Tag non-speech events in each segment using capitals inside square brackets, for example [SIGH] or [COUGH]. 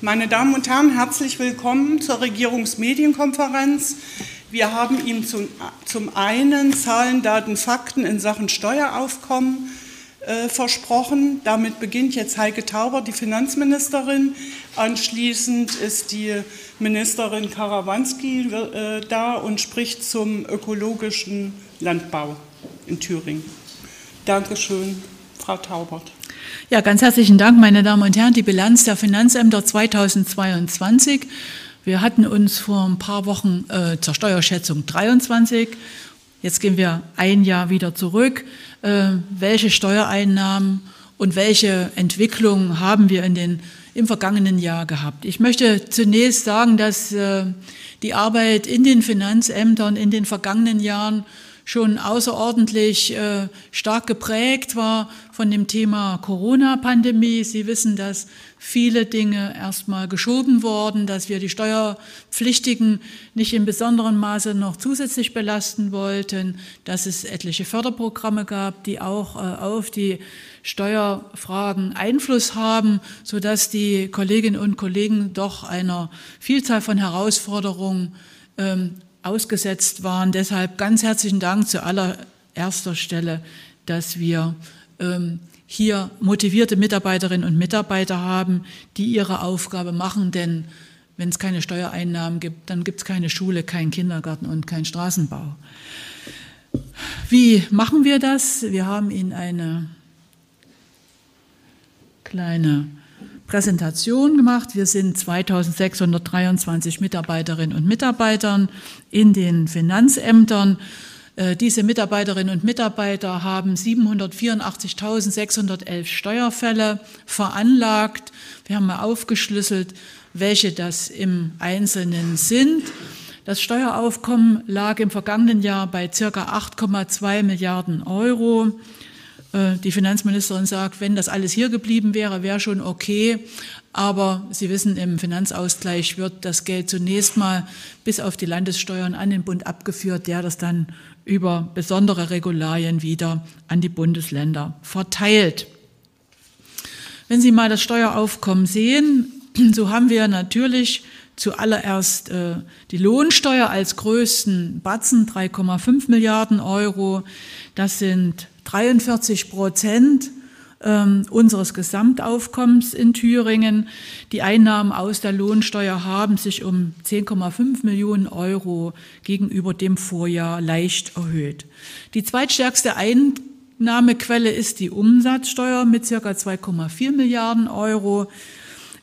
Meine Damen und Herren, herzlich willkommen zur Regierungsmedienkonferenz. Wir haben Ihnen zum, zum einen Zahlen, Daten, Fakten in Sachen Steueraufkommen äh, versprochen. Damit beginnt jetzt Heike Tauber, die Finanzministerin. Anschließend ist die Ministerin Karawanski äh, da und spricht zum ökologischen Landbau in Thüringen. Dankeschön, Frau Taubert. Ja, ganz herzlichen Dank, meine Damen und Herren. Die Bilanz der Finanzämter 2022. Wir hatten uns vor ein paar Wochen äh, zur Steuerschätzung 23. Jetzt gehen wir ein Jahr wieder zurück. Äh, welche Steuereinnahmen und welche Entwicklungen haben wir in den, im vergangenen Jahr gehabt? Ich möchte zunächst sagen, dass äh, die Arbeit in den Finanzämtern in den vergangenen Jahren schon außerordentlich äh, stark geprägt war von dem Thema Corona-Pandemie. Sie wissen, dass viele Dinge erstmal geschoben wurden, dass wir die Steuerpflichtigen nicht in besonderem Maße noch zusätzlich belasten wollten, dass es etliche Förderprogramme gab, die auch äh, auf die Steuerfragen Einfluss haben, so dass die Kolleginnen und Kollegen doch einer Vielzahl von Herausforderungen ähm, ausgesetzt waren. Deshalb ganz herzlichen Dank zu allererster Stelle, dass wir ähm, hier motivierte Mitarbeiterinnen und Mitarbeiter haben, die ihre Aufgabe machen, denn wenn es keine Steuereinnahmen gibt, dann gibt es keine Schule, keinen Kindergarten und keinen Straßenbau. Wie machen wir das? Wir haben Ihnen eine kleine Präsentation gemacht. Wir sind 2623 Mitarbeiterinnen und Mitarbeitern in den Finanzämtern. Äh, diese Mitarbeiterinnen und Mitarbeiter haben 784.611 Steuerfälle veranlagt. Wir haben mal aufgeschlüsselt, welche das im Einzelnen sind. Das Steueraufkommen lag im vergangenen Jahr bei circa 8,2 Milliarden Euro. Äh, die Finanzministerin sagt, wenn das alles hier geblieben wäre, wäre schon okay. Aber Sie wissen, im Finanzausgleich wird das Geld zunächst mal bis auf die Landessteuern an den Bund abgeführt, der das dann über besondere Regularien wieder an die Bundesländer verteilt. Wenn Sie mal das Steueraufkommen sehen, so haben wir natürlich zuallererst äh, die Lohnsteuer als größten Batzen, 3,5 Milliarden Euro. Das sind 43 Prozent ähm, unseres Gesamtaufkommens in Thüringen. Die Einnahmen aus der Lohnsteuer haben sich um 10,5 Millionen Euro gegenüber dem Vorjahr leicht erhöht. Die zweitstärkste Einnahmequelle ist die Umsatzsteuer mit circa 2,4 Milliarden Euro.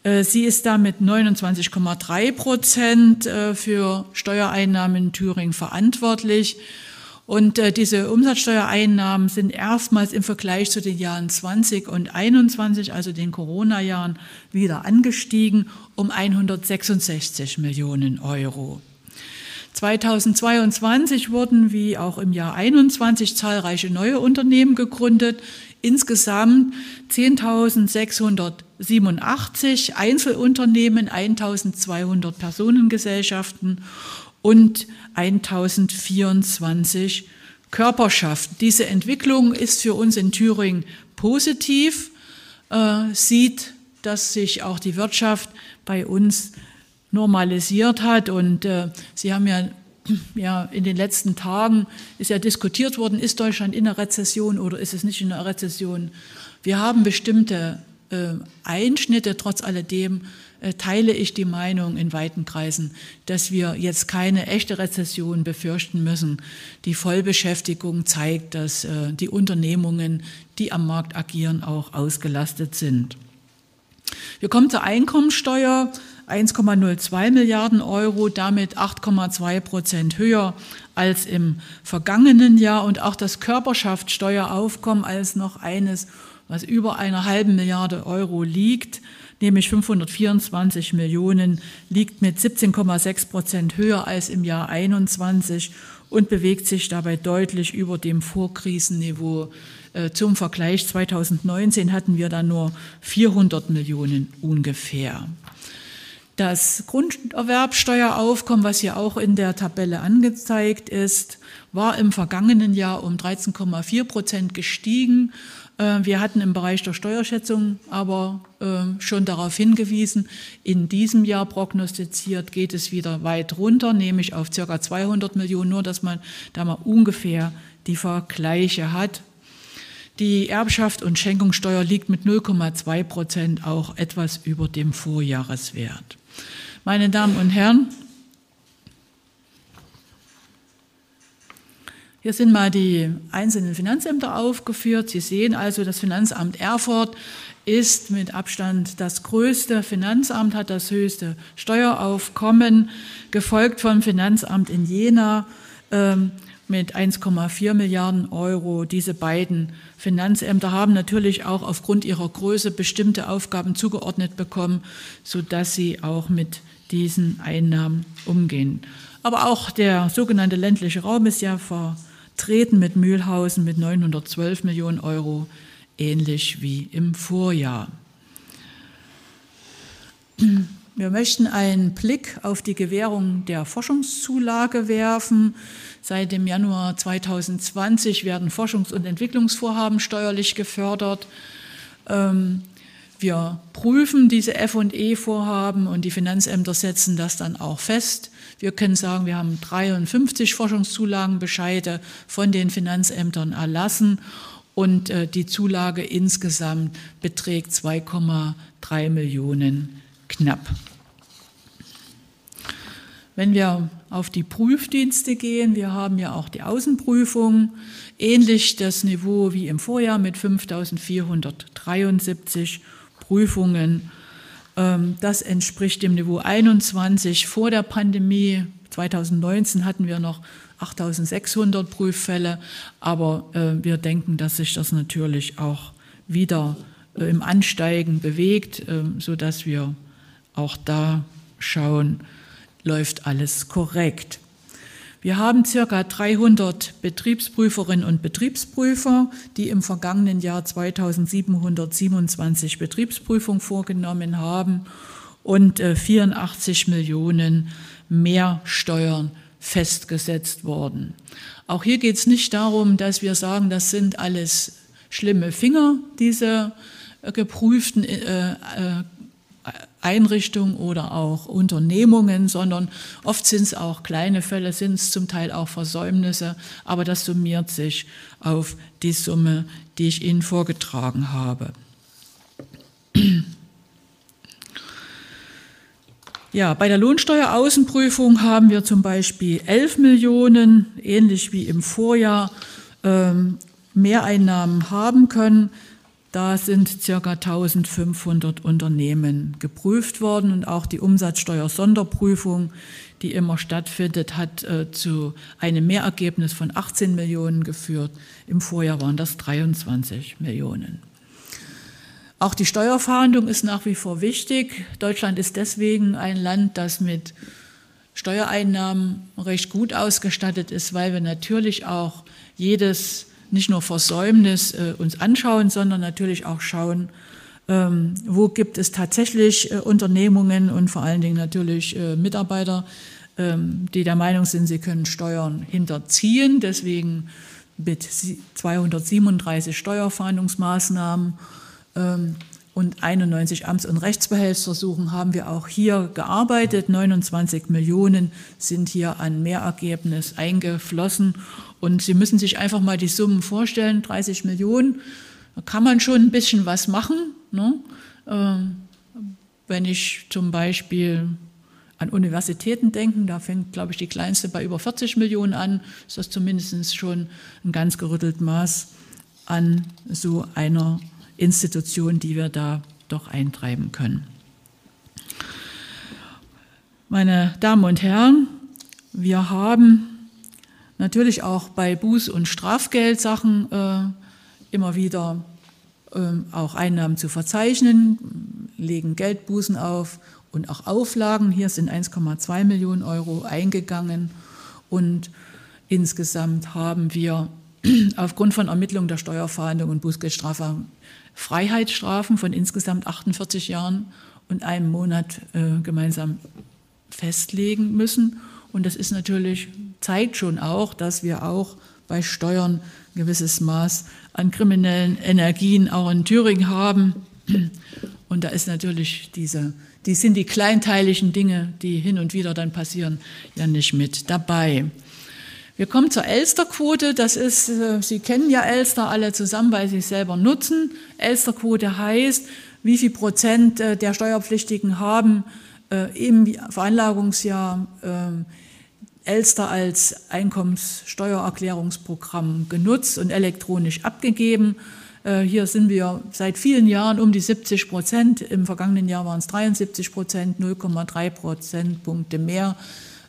Äh, sie ist damit 29,3 Prozent äh, für Steuereinnahmen in Thüringen verantwortlich. Und äh, diese Umsatzsteuereinnahmen sind erstmals im Vergleich zu den Jahren 20 und 21, also den Corona-Jahren, wieder angestiegen um 166 Millionen Euro. 2022 wurden wie auch im Jahr 21 zahlreiche neue Unternehmen gegründet. Insgesamt 10.687 Einzelunternehmen, 1.200 Personengesellschaften und 1024 Körperschaften. Diese Entwicklung ist für uns in Thüringen positiv, äh, sieht, dass sich auch die Wirtschaft bei uns normalisiert hat. Und äh, Sie haben ja, ja in den letzten Tagen ist ja diskutiert worden, ist Deutschland in einer Rezession oder ist es nicht in einer Rezession? Wir haben bestimmte äh, Einschnitte, trotz alledem teile ich die Meinung in weiten Kreisen, dass wir jetzt keine echte Rezession befürchten müssen. Die Vollbeschäftigung zeigt, dass äh, die Unternehmungen, die am Markt agieren, auch ausgelastet sind. Wir kommen zur Einkommensteuer. 1,02 Milliarden Euro, damit 8,2 Prozent höher als im vergangenen Jahr und auch das Körperschaftssteueraufkommen als noch eines, was über einer halben Milliarde Euro liegt, nämlich 524 Millionen, liegt mit 17,6 Prozent höher als im Jahr 21 und bewegt sich dabei deutlich über dem Vorkrisenniveau. Äh, zum Vergleich 2019 hatten wir dann nur 400 Millionen ungefähr. Das Grunderwerbsteueraufkommen, was hier auch in der Tabelle angezeigt ist, war im vergangenen Jahr um 13,4 Prozent gestiegen. Äh, wir hatten im Bereich der Steuerschätzung aber äh, schon darauf hingewiesen, in diesem Jahr prognostiziert geht es wieder weit runter, nämlich auf ca. 200 Millionen, nur dass man da mal ungefähr die Vergleiche hat. Die Erbschaft und Schenkungssteuer liegt mit 0,2 Prozent auch etwas über dem Vorjahreswert. Meine Damen und Herren, hier sind mal die einzelnen Finanzämter aufgeführt. Sie sehen also, das Finanzamt Erfurt ist mit Abstand das größte Finanzamt, hat das höchste Steueraufkommen, gefolgt vom Finanzamt in Jena ähm, mit 1,4 Milliarden Euro. Diese beiden Finanzämter haben natürlich auch aufgrund ihrer Größe bestimmte Aufgaben zugeordnet bekommen, sodass sie auch mit diesen Einnahmen umgehen. Aber auch der sogenannte ländliche Raum ist ja vertreten mit Mühlhausen mit 912 Millionen Euro, ähnlich wie im Vorjahr. Wir möchten einen Blick auf die Gewährung der Forschungszulage werfen. Seit dem Januar 2020 werden Forschungs- und Entwicklungsvorhaben steuerlich gefördert. Ähm, wir prüfen diese FE-Vorhaben und die Finanzämter setzen das dann auch fest. Wir können sagen, wir haben 53 Forschungszulagenbescheide von den Finanzämtern erlassen und äh, die Zulage insgesamt beträgt 2,3 Millionen knapp. Wenn wir auf die Prüfdienste gehen, wir haben ja auch die Außenprüfung, ähnlich das Niveau wie im Vorjahr mit 5473 Prüfungen. Ähm, das entspricht dem Niveau 21 vor der Pandemie. 2019 hatten wir noch 8600 Prüffälle, aber äh, wir denken, dass sich das natürlich auch wieder äh, im Ansteigen bewegt, äh, sodass wir auch da schauen, läuft alles korrekt. Wir haben circa 300 Betriebsprüferinnen und Betriebsprüfer, die im vergangenen Jahr 2727 Betriebsprüfungen vorgenommen haben und 84 äh, Millionen mehr Steuern festgesetzt worden. Auch hier geht es nicht darum, dass wir sagen, das sind alles schlimme Finger, diese äh, geprüften äh, Einrichtungen oder auch Unternehmungen, sondern oft sind es auch kleine Fälle, sind es zum Teil auch Versäumnisse, aber das summiert sich auf die Summe, die ich Ihnen vorgetragen habe. Ja, bei der Lohnsteueraußenprüfung haben wir zum Beispiel 11 Millionen, ähnlich wie im Vorjahr, ähm, Mehreinnahmen haben können. Da sind ca. 1500 Unternehmen geprüft worden und auch die Umsatzsteuer-Sonderprüfung, die immer stattfindet, hat äh, zu einem Mehrergebnis von 18 Millionen geführt. Im Vorjahr waren das 23 Millionen. Auch die Steuerfahndung ist nach wie vor wichtig. Deutschland ist deswegen ein Land, das mit Steuereinnahmen recht gut ausgestattet ist, weil wir natürlich auch jedes nicht nur Versäumnis äh, uns anschauen, sondern natürlich auch schauen, ähm, wo gibt es tatsächlich äh, Unternehmungen und vor allen Dingen natürlich äh, Mitarbeiter, ähm, die der Meinung sind, sie können Steuern hinterziehen. Deswegen mit 237 Steuerfahndungsmaßnahmen ähm, und 91 Amts- und Rechtsbehelfsversuchen haben wir auch hier gearbeitet. 29 Millionen sind hier an Mehrergebnis eingeflossen. Und Sie müssen sich einfach mal die Summen vorstellen, 30 Millionen, da kann man schon ein bisschen was machen. Ne? Ähm, wenn ich zum Beispiel an Universitäten denke, da fängt, glaube ich, die kleinste bei über 40 Millionen an, ist das zumindest schon ein ganz gerüttelt Maß an so einer Institution, die wir da doch eintreiben können. Meine Damen und Herren, wir haben natürlich auch bei Buß- und Strafgeldsachen äh, immer wieder äh, auch Einnahmen zu verzeichnen, legen Geldbußen auf und auch Auflagen. Hier sind 1,2 Millionen Euro eingegangen und insgesamt haben wir [CLEARS THROAT] aufgrund von Ermittlung der Steuerfahndung und Bußgeldstrafe Freiheitsstrafen von insgesamt 48 Jahren und einem Monat äh, gemeinsam festlegen müssen. Und das ist natürlich, zeigt schon auch, dass wir auch bei Steuern ein gewisses Maß an kriminellen Energien auch in Thüringen haben. Und da ist natürlich diese, die sind die kleinteiligen Dinge, die hin und wieder dann passieren, ja nicht mit dabei. Wir kommen zur Elsterquote. Das ist, äh, Sie kennen ja Elster alle zusammen, weil Sie es selber nutzen. Elsterquote heißt, wie viel Prozent äh, der Steuerpflichtigen haben äh, im Veranlagungsjahr ähm, Elster als Einkommenssteuererklärungsprogramm genutzt und elektronisch abgegeben. Hier sind wir seit vielen Jahren um die 70 Prozent. Im vergangenen Jahr waren es 73 Prozent, 0,3 Prozentpunkte mehr.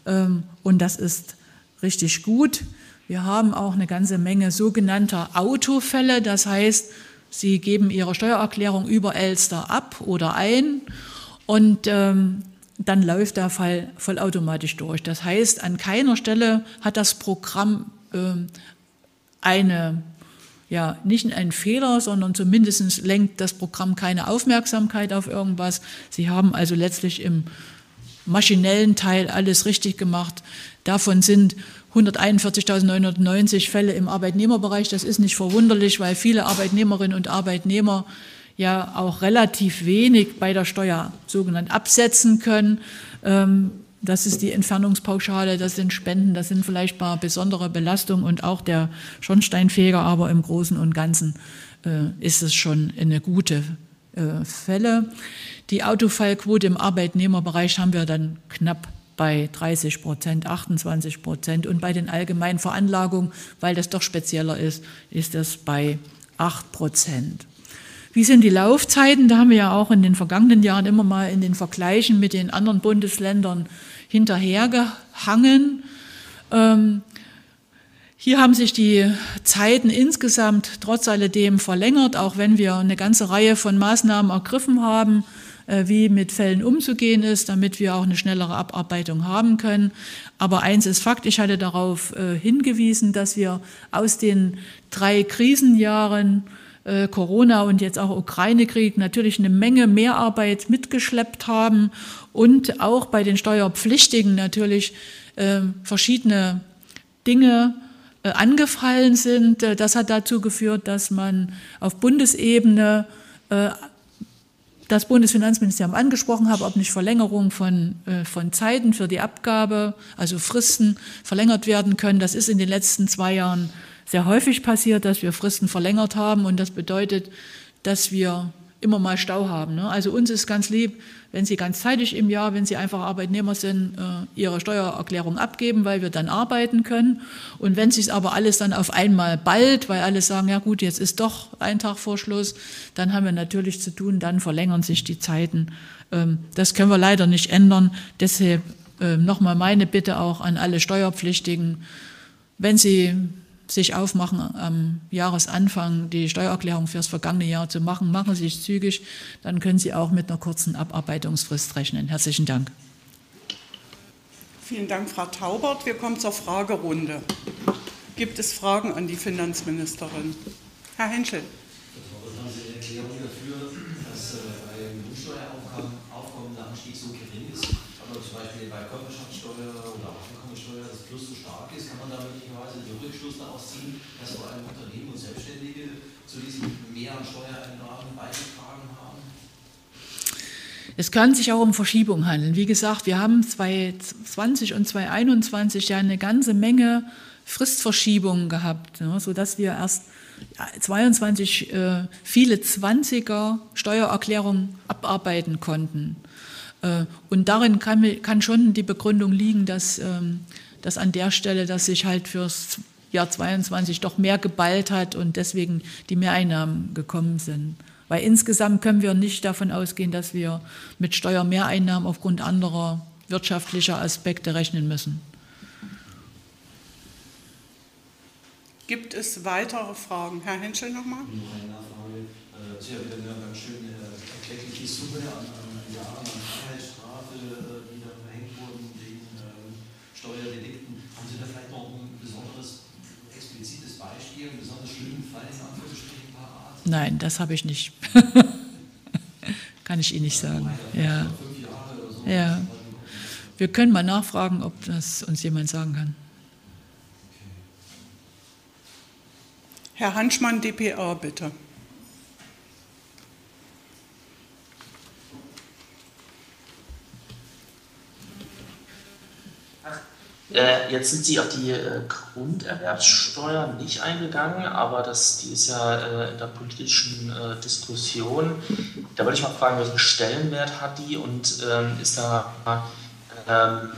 Ähm, und das ist richtig gut. Wir haben auch eine ganze Menge sogenannter Autofälle. Das heißt, Sie geben Ihre Steuererklärung über Elster ab oder ein und ähm, dann läuft der Fall vollautomatisch durch. Das heißt, an keiner Stelle hat das Programm ähm, eine, ja, nicht einen Fehler, sondern zumindest lenkt das Programm keine Aufmerksamkeit auf irgendwas. Sie haben also letztlich im maschinellen Teil alles richtig gemacht. Davon sind 141.990 Fälle im Arbeitnehmerbereich. Das ist nicht verwunderlich, weil viele Arbeitnehmerinnen und Arbeitnehmer ja auch relativ wenig bei der Steuer sogenannt absetzen können. Ähm, das ist die Entfernungspauschale, das sind Spenden, das sind vielleicht mal besondere Belastungen und auch der Schornsteinfeger, aber im Großen und Ganzen äh, ist es schon eine gute äh, Fälle. Die Autofallquote im Arbeitnehmerbereich haben wir dann knapp bei 30 Prozent, 28 Prozent und bei den allgemeinen Veranlagungen, weil das doch spezieller ist, ist das bei 8 Prozent. Wie sind die Laufzeiten? Da haben wir ja auch in den vergangenen Jahren immer mal in den Vergleichen mit den anderen Bundesländern hinterhergehangen. Ähm, hier haben sich die Zeiten insgesamt trotz alledem verlängert, auch wenn wir eine ganze Reihe von Maßnahmen ergriffen haben, äh, wie mit Fällen umzugehen ist, damit wir auch eine schnellere Abarbeitung haben können. Aber eins ist Fakt, ich hatte darauf äh, hingewiesen, dass wir aus den drei Krisenjahren äh, Corona und jetzt auch Ukraine-Krieg natürlich eine Menge Mehrarbeit mitgeschleppt haben und auch bei den Steuerpflichtigen natürlich verschiedene Dinge äh, angefallen sind. Äh, das hat dazu geführt, dass man auf Bundesebene äh, das Bundesfinanzministerium angesprochen habe, ob nicht Verlängerung von, von Zeiten für die Abgabe, also Fristen verlängert werden können. Das ist in den letzten zwei Jahren sehr häufig passiert, dass wir Fristen verlängert haben und das bedeutet, dass wir immer mal Stau haben. Ne? Also uns ist ganz lieb, wenn Sie ganz zeitig im Jahr, wenn Sie einfach Arbeitnehmer sind, äh, Ihre Steuererklärung abgeben, weil wir dann arbeiten können. Und wenn sich aber alles dann auf einmal bald, weil alle sagen, ja gut, jetzt ist doch ein Tag vor Schluss, dann haben wir natürlich zu tun, dann verlängern sich die Zeiten. Ähm, das können wir leider nicht ändern. Deshalb ähm, nochmal meine Bitte auch an alle Steuerpflichtigen, wenn Sie sich aufmachen, am Jahresanfang die Steuererklärung fürs vergangene Jahr zu machen. Machen Sie es zügig, dann können Sie auch mit einer kurzen Abarbeitungsfrist rechnen. Herzlichen Dank. Vielen Dank, Frau Taubert. Wir kommen zur Fragerunde. Gibt es Fragen an die Finanzministerin? Herr Henschel. Haben Sie eine Erklärung dafür, dass äh, bei Grundsteueraufkommen der Anstieg so gering ist, aber zum Beispiel bei Körperschaftssteuer oder Einkommensteuer das Plus so stark ist? Kann man da möglicherweise den Rückschluss daraus ziehen, dass vor allem Unternehmen und Selbstständige zu diesem Mehr an Steuereinnahmen beigetragen haben? Es kann sich auch um Verschiebung handeln. Wie gesagt, wir haben 2020 und 2021 ja eine ganze Menge Fristverschiebungen gehabt, ne, sodass wir erst 22 äh, viele 20er Steuererklärungen abarbeiten konnten. Äh, und darin kann, kann, schon die Begründung liegen, dass, ähm, dass an der Stelle, dass sich halt fürs Jahr 22 doch mehr geballt hat und deswegen die Mehreinnahmen gekommen sind. Weil insgesamt können wir nicht davon ausgehen, dass wir mit Steuermehreinnahmen aufgrund anderer wirtschaftlicher Aspekte rechnen müssen. Gibt es weitere Fragen? Herr Henschel nochmal? Noch eine Nachfrage. Äh, Sie haben wieder eine ganz schöne erkleckliche Summe an, an Jahren an Freiheitsstrafe, äh, die da verhängt wurden wegen ähm, Steuerdelikten. Haben Sie da vielleicht noch ein besonderes, explizites Beispiel, einen besonders schlimmen Fall in Anführungsstrichen parat? Nein, das habe ich nicht. [LAUGHS] kann ich Ihnen nicht sagen. Ja. ja. Wir können mal nachfragen, ob das uns jemand sagen kann. Herr Hanschmann, dpa, bitte. Äh, jetzt sind Sie auf die äh, Grunderwerbssteuer nicht eingegangen, aber das, die ist ja äh, in der politischen äh, Diskussion. Da wollte ich mal fragen, welchen Stellenwert hat die und ähm, ist da ähm,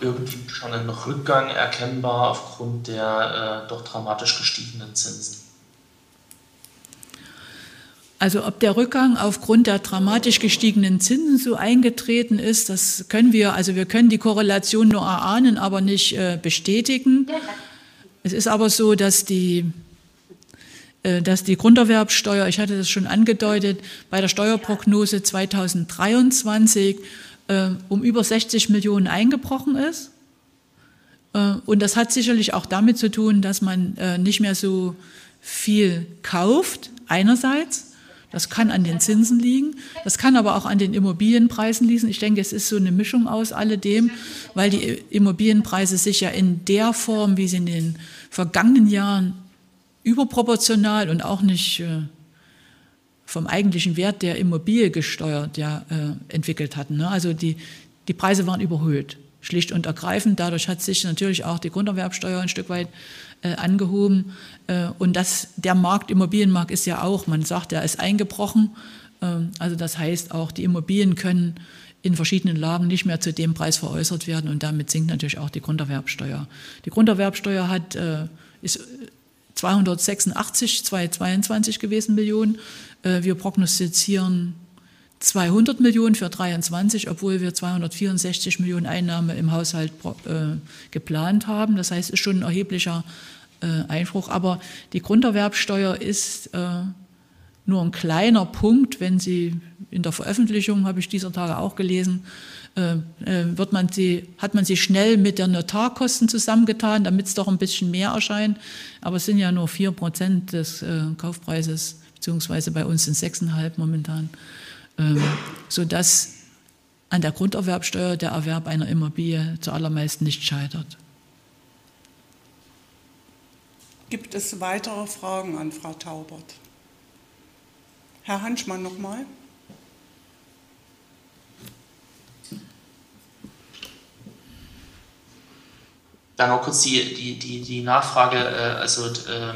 irgendwie schon ein Rückgang erkennbar aufgrund der äh, doch dramatisch gestiegenen Zinsen? Also ob der Rückgang aufgrund der dramatisch gestiegenen Zinsen so eingetreten ist, das können wir, also wir können die Korrelation nur erahnen, aber nicht äh, bestätigen. Es ist aber so, dass die, äh, dass die Grunderwerbsteuer, ich hatte das schon angedeutet, bei der Steuerprognose 2023 äh, um über 60 Millionen eingebrochen ist. Äh, und das hat sicherlich auch damit zu tun, dass man äh, nicht mehr so viel kauft, einerseits das kann an den Zinsen liegen, das kann aber auch an den Immobilienpreisen liegen. Ich denke, es ist so eine Mischung aus alledem, weil die Immobilienpreise sich ja in der Form, wie sie in den vergangenen Jahren überproportional und auch nicht äh, vom eigentlichen Wert der Immobilie gesteuert ja, äh, entwickelt hatten. Ne? Also die, die Preise waren überhöht, schlicht und ergreifend. Dadurch hat sich natürlich auch die Grunderwerbsteuer ein Stück weit äh, angehoben. Äh, und das, der Markt, Immobilienmarkt ist ja auch, man sagt, er ist eingebrochen. Ähm, also das heißt auch, die Immobilien können in verschiedenen Lagen nicht mehr zu dem Preis veräußert werden und damit sinkt natürlich auch die Grunderwerbsteuer. Die Grunderwerbsteuer hat, äh, ist 286, 222 gewesen Millionen. Wir prognostizieren 200 Millionen für 23, obwohl wir 264 Millionen Einnahme im Haushalt äh, geplant haben. Das heißt, es ist schon ein erheblicher äh, Einbruch. Aber die Grunderwerbsteuer ist äh, nur ein kleiner Punkt, wenn Sie in der Veröffentlichung, habe ich dieser Tage auch gelesen, äh, äh, wird man sie, hat man sie schnell mit der Notarkosten zusammengetan, damit es doch ein bisschen mehr erscheint. Aber es sind ja nur 4 Prozent des äh, Kaufpreises, beziehungsweise bei uns sind 6,5 momentan ähm, sodass an der Grunderwerbsteuer der Erwerb einer Immobilie zuallermeist nicht scheitert. Gibt es weitere Fragen an Frau Taubert? Herr Hanschmann nochmal. Dann noch kurz die, die, die, die Nachfrage, äh, also äh,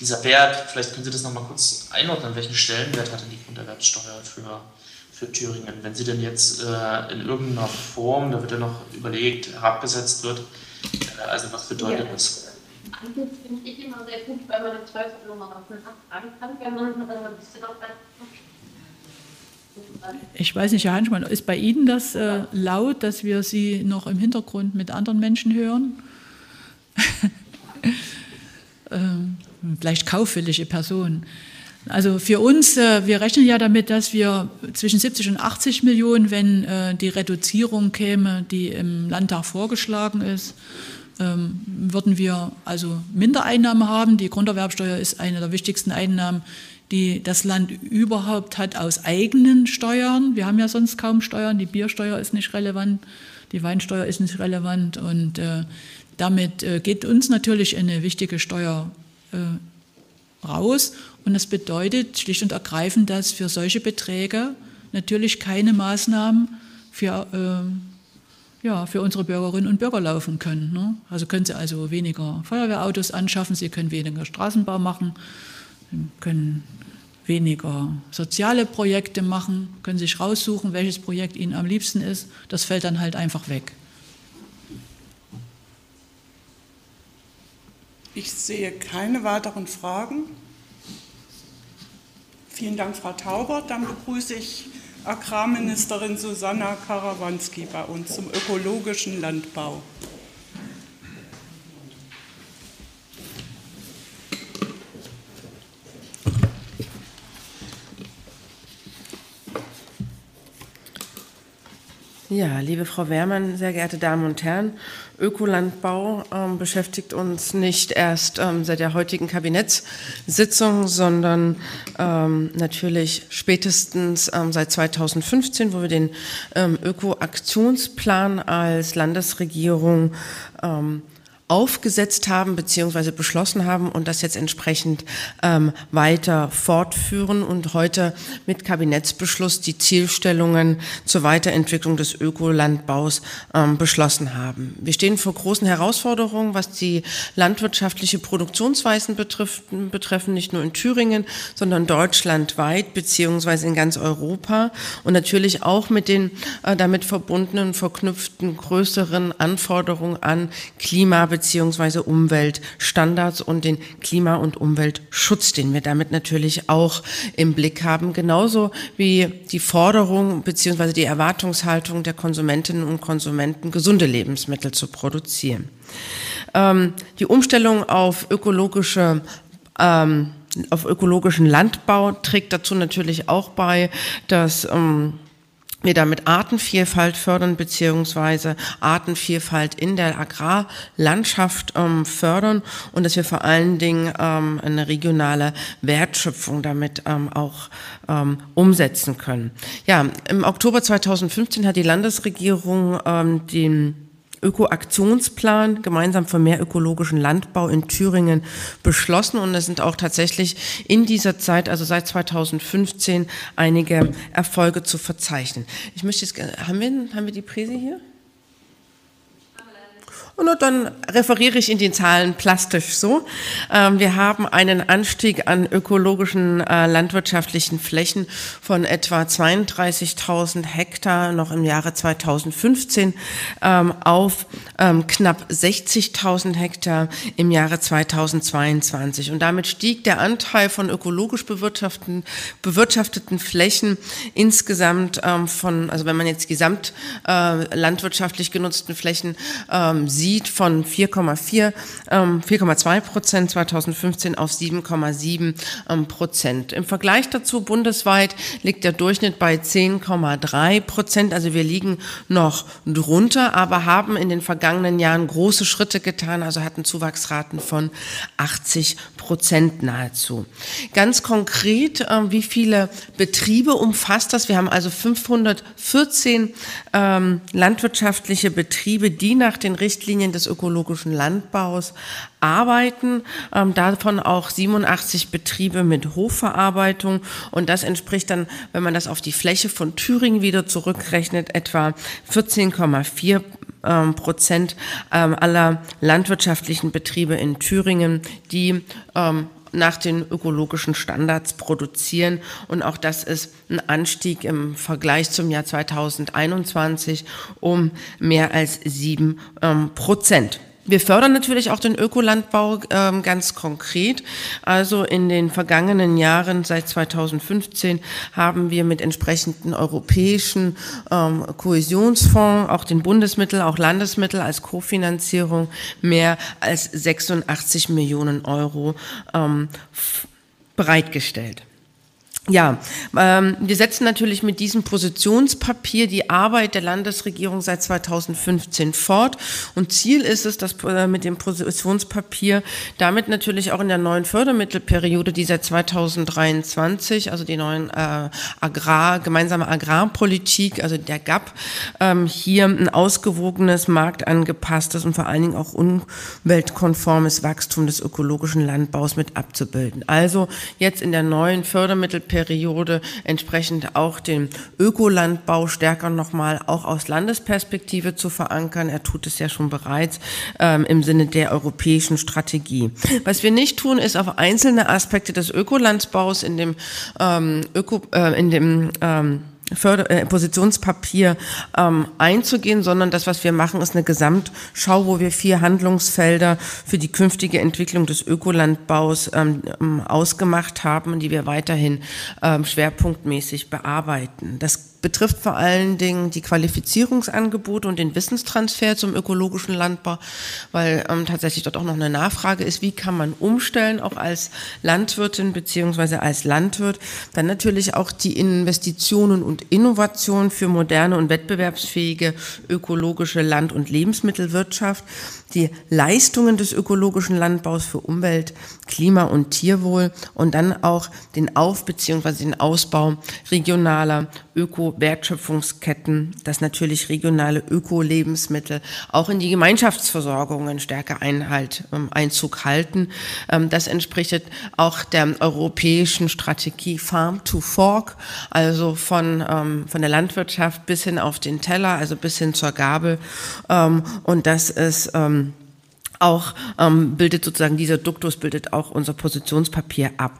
dieser Wert, vielleicht können Sie das nochmal kurz einordnen, welchen Stellenwert hat denn die Grunderwerbsteuer für für Thüringen. Wenn sie denn jetzt äh, in irgendeiner Form, da wird ja noch überlegt, herabgesetzt wird, äh, also was bedeutet ja. das? Eigentlich finde ich immer sehr gut, weil man im Zweifel nochmal nachfragen kann, wenn man äh, ich weiß nicht, Herr Hanschmann, ist bei Ihnen das äh, laut, dass wir Sie noch im Hintergrund mit anderen Menschen hören? [LAUGHS] ähm, vielleicht kaufwillige Personen. Also für uns, äh, wir rechnen ja damit, dass wir zwischen 70 und 80 Millionen, wenn äh, die Reduzierung käme, die im Landtag vorgeschlagen ist, ähm, würden wir also Mindereinnahmen haben. Die Grunderwerbsteuer ist eine der wichtigsten Einnahmen, die das Land überhaupt hat aus eigenen Steuern. Wir haben ja sonst kaum Steuern. Die Biersteuer ist nicht relevant, die Weinsteuer ist nicht relevant und äh, damit geht uns natürlich eine wichtige Steuer raus. Und das bedeutet schlicht und ergreifend, dass für solche Beträge natürlich keine Maßnahmen für, äh, ja, für unsere Bürgerinnen und Bürger laufen können. Ne? Also können sie also weniger Feuerwehrautos anschaffen, sie können weniger Straßenbau machen, können weniger soziale Projekte machen, können sich raussuchen, welches Projekt ihnen am liebsten ist. Das fällt dann halt einfach weg. Ich sehe keine weiteren Fragen. Vielen Dank, Frau Taubert. Dann begrüße ich Agrarministerin Susanna Karawanski bei uns zum ökologischen Landbau. Ja, liebe Frau Wehrmann, sehr geehrte Damen und Herren, Ökolandbau ähm, beschäftigt uns nicht erst ähm, seit der heutigen Kabinettssitzung, sondern ähm, natürlich spätestens ähm, seit 2015, wo wir den ähm, Ökoaktionsplan als Landesregierung ähm, aufgesetzt haben beziehungsweise beschlossen haben und das jetzt entsprechend ähm, weiter fortführen und heute mit Kabinettsbeschluss die Zielstellungen zur Weiterentwicklung des Ökolandbaus ähm, beschlossen haben. Wir stehen vor großen Herausforderungen, was die landwirtschaftliche Produktionsweisen betrifft, betreffen, nicht nur in Thüringen, sondern deutschlandweit beziehungsweise in ganz Europa und natürlich auch mit den äh, damit verbundenen, verknüpften größeren Anforderungen an Klima beziehungsweise Umweltstandards und den Klima- und Umweltschutz, den wir damit natürlich auch im Blick haben, genauso wie die Forderung beziehungsweise die Erwartungshaltung der Konsumentinnen und Konsumenten, gesunde Lebensmittel zu produzieren. Ähm, die Umstellung auf ökologische ähm, auf ökologischen Landbau trägt dazu natürlich auch bei, dass ähm, wir damit Artenvielfalt fördern beziehungsweise Artenvielfalt in der Agrarlandschaft ähm, fördern und dass wir vor allen Dingen ähm, eine regionale Wertschöpfung damit ähm, auch ähm, umsetzen können. Ja, im Oktober 2015 hat die Landesregierung ähm, den Ökoaktionsplan gemeinsam für mehr ökologischen Landbau in Thüringen beschlossen und es sind auch tatsächlich in dieser Zeit, also seit 2015, einige Erfolge zu verzeichnen. Ich möchte jetzt, haben wir, haben wir die Präse hier? Und dann referiere ich in den Zahlen plastisch so. Ähm, wir haben einen Anstieg an ökologischen äh, landwirtschaftlichen Flächen von etwa 32.000 Hektar noch im Jahre 2015 ähm, auf ähm, knapp 60.000 Hektar im Jahre 2022. Und damit stieg der Anteil von ökologisch bewirtschafteten, bewirtschafteten Flächen insgesamt von, also wenn man jetzt gesamt äh, landwirtschaftlich genutzten Flächen sieht, sieht, von 4,4, ähm, 4,2 Prozent 2015 auf 7,7 ähm, Prozent. Im Vergleich dazu bundesweit liegt der Durchschnitt bei 10,3 Prozent. Also wir liegen noch drunter, aber haben in den vergangenen Jahren große Schritte getan, also hatten Zuwachsraten von 80 Prozent nahezu. Ganz konkret, äh, wie viele Betriebe umfasst das? Wir haben also 514 ähm, landwirtschaftliche Betriebe, die nach den Richtlinien Richtlinien des ökologischen Landbaus arbeiten, ähm, davon auch 87 Betriebe mit Hofverarbeitung und das entspricht dann, wenn man das auf die Fläche von Thüringen wieder zurückrechnet, etwa 14,4 ähm, Prozent ähm, aller landwirtschaftlichen Betriebe in Thüringen, die ähm, nach den ökologischen Standards produzieren. Und auch das ist ein Anstieg im Vergleich zum Jahr 2021 um mehr als sieben ähm, Prozent. Wir fördern natürlich auch den Ökolandbau ähm, ganz konkret. Also in den vergangenen Jahren, seit 2015, haben wir mit entsprechenden europäischen ähm, Kohäsionsfonds, auch den Bundesmittel, auch Landesmittel als Kofinanzierung mehr als 86 Millionen Euro ähm, bereitgestellt. Ja, ähm, wir setzen natürlich mit diesem Positionspapier die Arbeit der Landesregierung seit 2015 fort. Und Ziel ist es, dass äh, mit dem Positionspapier damit natürlich auch in der neuen Fördermittelperiode, die seit 2023, also die neuen äh, Agrar, gemeinsame Agrarpolitik, also der GAP, ähm, hier ein ausgewogenes, marktangepasstes und vor allen Dingen auch umweltkonformes Wachstum des ökologischen Landbaus mit abzubilden. Also jetzt in der neuen Fördermittelperiode Periode entsprechend auch den Ökolandbau stärker nochmal auch aus Landesperspektive zu verankern. Er tut es ja schon bereits ähm, im Sinne der europäischen Strategie. Was wir nicht tun, ist auf einzelne Aspekte des Ökolandbaus in dem ähm, Öko, äh, in dem ähm, Förder äh, Positionspapier ähm, einzugehen, sondern das, was wir machen, ist eine Gesamtschau, wo wir vier Handlungsfelder für die künftige Entwicklung des Ökolandbaus ähm, ähm ausgemacht haben, die wir weiterhin ähm, schwerpunktmäßig bearbeiten. Das betrifft vor allen Dingen die Qualifizierungsangebote und den Wissenstransfer zum ökologischen Landbau, weil ähm, tatsächlich dort auch noch eine Nachfrage ist, wie kann man umstellen, auch als Landwirtin beziehungsweise als Landwirt. Dann natürlich auch die Investitionen und Innovationen für moderne und wettbewerbsfähige ökologische Land- und Lebensmittelwirtschaft, die Leistungen des ökologischen Landbaus für Umwelt, Klima und Tierwohl und dann auch den Auf- beziehungsweise den Ausbau regionaler Öko-Wertschöpfungsketten, dass natürlich regionale Öko-Lebensmittel auch in die Gemeinschaftsversorgungen stärker Einhalt, ähm, Einzug halten. Ähm, das entspricht auch der europäischen Strategie Farm to Fork, also von, ähm, von der Landwirtschaft bis hin auf den Teller, also bis hin zur Gabel. Und das ist auch ähm, bildet sozusagen dieser Duktus bildet auch unser Positionspapier ab.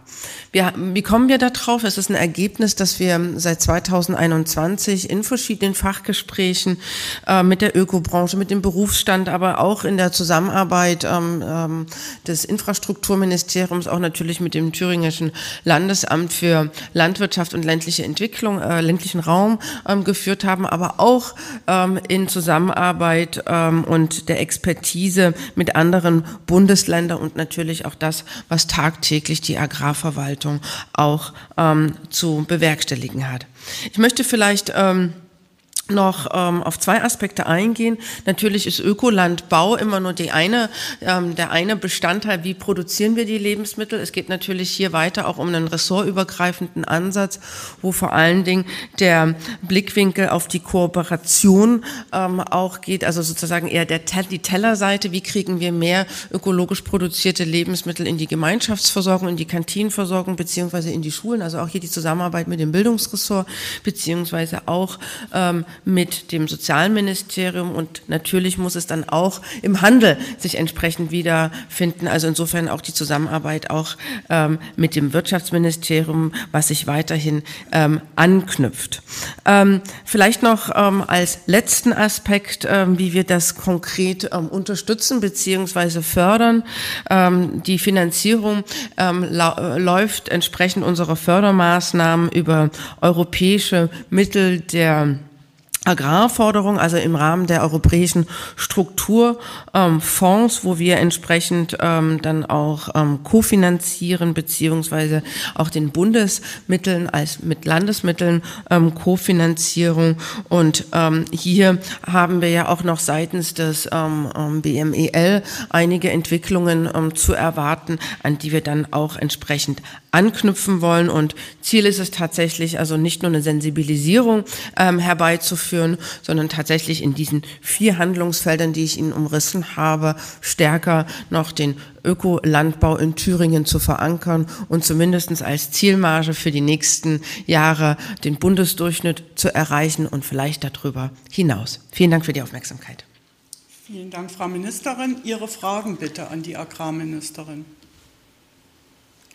Wir, wie kommen wir da drauf? Es ist ein Ergebnis, dass wir seit 2021 in verschiedenen Fachgesprächen äh, mit der Ökobranche, mit dem Berufsstand, aber auch in der Zusammenarbeit ähm, ähm, des Infrastrukturministeriums, auch natürlich mit dem thüringischen Landesamt für Landwirtschaft und ländliche Entwicklung, äh, ländlichen Raum ähm, geführt haben, aber auch ähm, in Zusammenarbeit ähm, und der Expertise mit mit anderen Bundesländern und natürlich auch das, was tagtäglich die Agrarverwaltung auch ähm, zu bewerkstelligen hat. Ich möchte vielleicht ähm, noch ähm, auf zwei Aspekte eingehen. Natürlich ist Ökolandbau immer nur die eine, ähm, der eine Bestandteil, wie produzieren wir die Lebensmittel. Es geht natürlich hier weiter auch um einen ressortübergreifenden Ansatz, wo vor allen Dingen der Blickwinkel auf die Kooperation ähm, auch geht, also sozusagen eher der, die Tellerseite, wie kriegen wir mehr ökologisch produzierte Lebensmittel in die Gemeinschaftsversorgung, in die Kantinenversorgung beziehungsweise in die Schulen, also auch hier die Zusammenarbeit mit dem Bildungsressort beziehungsweise auch ähm, mit dem Sozialministerium und natürlich muss es dann auch im Handel sich entsprechend wiederfinden. Also insofern auch die Zusammenarbeit auch ähm, mit dem Wirtschaftsministerium, was sich weiterhin ähm, anknüpft. Ähm, vielleicht noch ähm, als letzten Aspekt, ähm, wie wir das konkret ähm, unterstützen beziehungsweise fördern. die Finanzierung läuft entsprechend unserer Fördermaßnahmen über europäische Mittel der Agrarforderung, also im Rahmen der europäischen Strukturfonds, wo wir entsprechend ähm, dann auch ähm, kofinanzieren beziehungsweise auch den Bundesmitteln als mit Landesmitteln ähm, Kofinanzierung. Und ähm, hier haben wir ja auch noch seitens des ähm, ähm BMEL einige Entwicklungen ähm, zu erwarten, an die wir dann auch entsprechend anknüpfen wollen. Und Ziel ist es tatsächlich, also nicht nur eine Sensibilisierung ähm, herbeizuführen, sondern tatsächlich in diesen vier Handlungsfeldern, die ich Ihnen umrissen habe, stärker noch den Ökolandbau in Thüringen zu verankern und zumindest als Zielmarge für die nächsten Jahre den Bundesdurchschnitt zu erreichen und vielleicht darüber hinaus. Vielen Dank für die Aufmerksamkeit. Vielen Dank, Frau Ministerin. Ihre Fragen bitte an die Agrarministerin.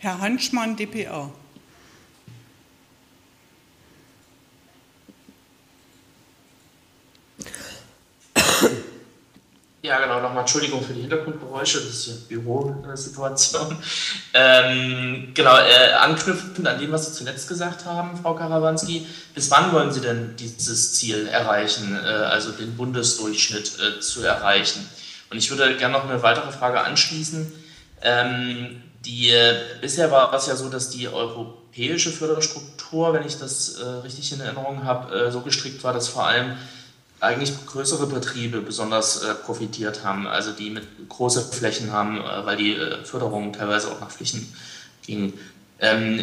Herr Hanschmann, dpa. Ja, genau, nochmal Entschuldigung für die Hintergrundgeräusche, das ist ja Bürosituation. Ähm, genau, äh, anknüpfend an dem, was Sie zuletzt gesagt haben, Frau Karawanski, bis wann wollen Sie denn dieses Ziel erreichen, äh, also den Bundesdurchschnitt äh, zu erreichen? Und ich würde gerne noch eine weitere Frage anschließen. Ähm, die, äh, bisher war es ja so, dass die europäische Förderstruktur, wenn ich das äh, richtig in Erinnerung habe, äh, so gestrickt war, dass vor allem eigentlich größere Betriebe besonders äh, profitiert haben, also die mit große Flächen haben, äh, weil die äh, Förderung teilweise auch nach Flächen ging. Ähm,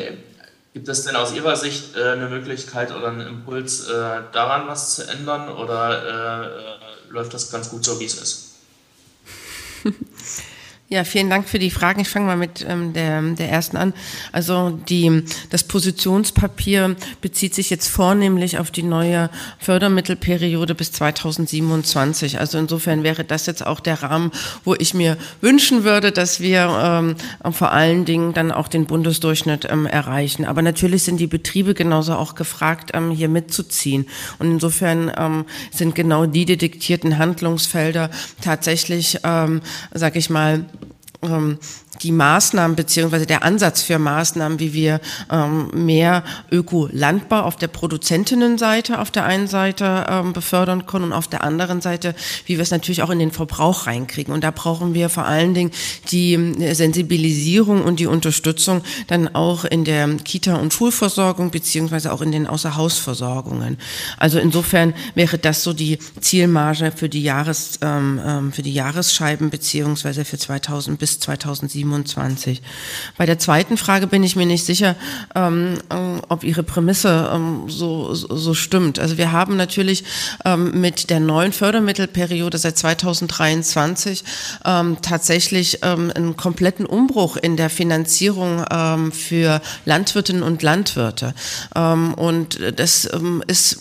gibt es denn aus Ihrer Sicht eine Möglichkeit oder einen Impuls, daran was zu ändern oder läuft das ganz gut so, wie es ist? [LAUGHS] Ja, vielen Dank für die Fragen. Ich fange mal mit ähm, der, der ersten an. Also die, das Positionspapier bezieht sich jetzt vornehmlich auf die neue Fördermittelperiode bis 2027. Also insofern wäre das jetzt auch der Rahmen, wo ich mir wünschen würde, dass wir ähm, vor allen Dingen dann auch den Bundesdurchschnitt ähm, erreichen. Aber natürlich sind die Betriebe genauso auch gefragt, ähm, hier mitzuziehen. Und insofern ähm, sind genau die detektierten Handlungsfelder tatsächlich, ähm, sag ich mal, die Maßnahmen beziehungsweise der Ansatz für Maßnahmen, wie wir ähm, mehr Ökolandbau auf der Produzentinnenseite auf der einen Seite ähm, befördern können und auf der anderen Seite, wie wir es natürlich auch in den Verbrauch reinkriegen. Und da brauchen wir vor allen Dingen die äh, Sensibilisierung und die Unterstützung dann auch in der Kita- und Schulversorgung beziehungsweise auch in den Außerhausversorgungen. Also insofern wäre das so die Zielmarge für die Jahres, ähm, ähm für die Jahresscheiben beziehungsweise für 2000 bis 2007 27. Bei der zweiten Frage bin ich mir nicht sicher, ähm, ähm, ob Ihre Prämisse ähm, so, so, stimmt. Also wir haben natürlich ähm, mit der neuen Fördermittelperiode seit 2023 ähm, tatsächlich ähm, einen kompletten Umbruch in der Finanzierung für Landwirtinnen und Landwirte. und das ist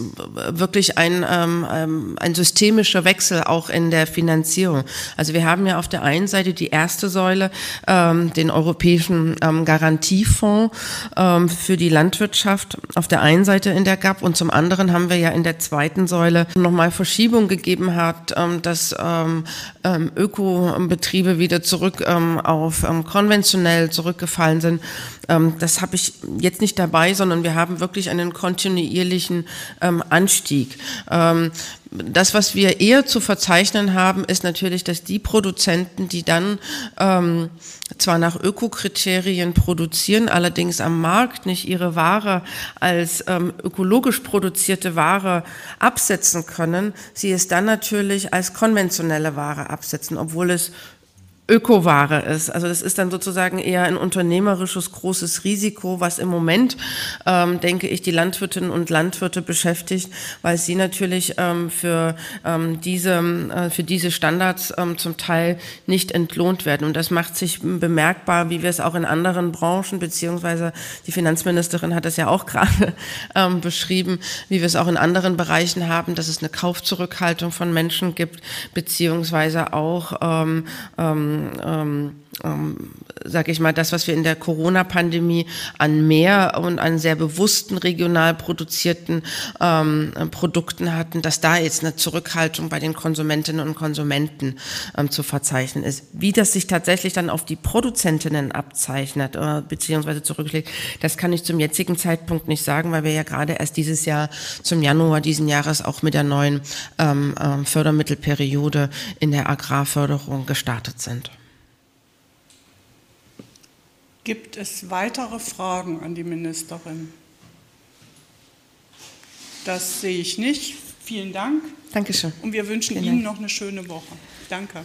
wirklich ein, ein systemischer Wechsel auch in der Finanzierung. Also wir haben ja auf der einen Seite die erste Säule, ähm, den Europäischen ähm, Garantiefonds ähm, für die Landwirtschaft auf der einen Seite in der GAP und zum anderen haben wir ja in der zweiten Säule nochmal Verschiebung gegeben hat, ähm, dass ähm, Ökobetriebe wieder zurück ähm, auf ähm, konventionell zurückgefallen sind. Ähm, das habe ich jetzt nicht dabei, sondern wir haben wirklich einen kontinuierlichen ähm, Anstieg. Ähm, das, was wir eher zu verzeichnen haben, ist natürlich, dass die Produzenten, die dann zwar nach Ökokriterien produzieren, allerdings am Markt nicht ihre Ware als ökologisch produzierte Ware absetzen können, sie es dann natürlich als konventionelle Ware absetzen, obwohl es Ökoware ist. Also das ist dann sozusagen eher ein unternehmerisches großes Risiko, was im Moment, ähm, denke ich, die Landwirtinnen und Landwirte beschäftigt, weil sie natürlich ähm, für, ähm, diese, äh, für diese Standards ähm, zum Teil nicht entlohnt werden. Und das macht sich bemerkbar, wie wir es auch in anderen Branchen, beziehungsweise die Finanzministerin hat es ja auch [LAUGHS] gerade ähm, beschrieben, wie wir es auch in anderen Bereichen haben, dass es eine Kaufzurückhaltung von Menschen gibt, beziehungsweise auch ähm, ähm, ähm, ähm, sage ich mal, das, was wir in der Corona-Pandemie an mehr und an sehr bewussten regional produzierten ähm, Produkten hatten, dass da jetzt eine Zurückhaltung bei den Konsumentinnen und Konsumenten ähm, zu verzeichnen ist. Wie das sich tatsächlich dann auf die Produzentinnen abzeichnet äh, beziehungsweise zurücklegt, das kann ich zum jetzigen Zeitpunkt nicht sagen, weil wir ja gerade erst dieses Jahr zum Januar diesen Jahres auch mit der neuen ähm, äh, Fördermittelperiode in der Agrarförderung gestartet sind. Gibt es weitere Fragen an die Ministerin? Das sehe ich nicht. Vielen Dank. Dankeschön. Und wir wünschen Vielen Ihnen Dank. noch eine schöne Woche. Danke.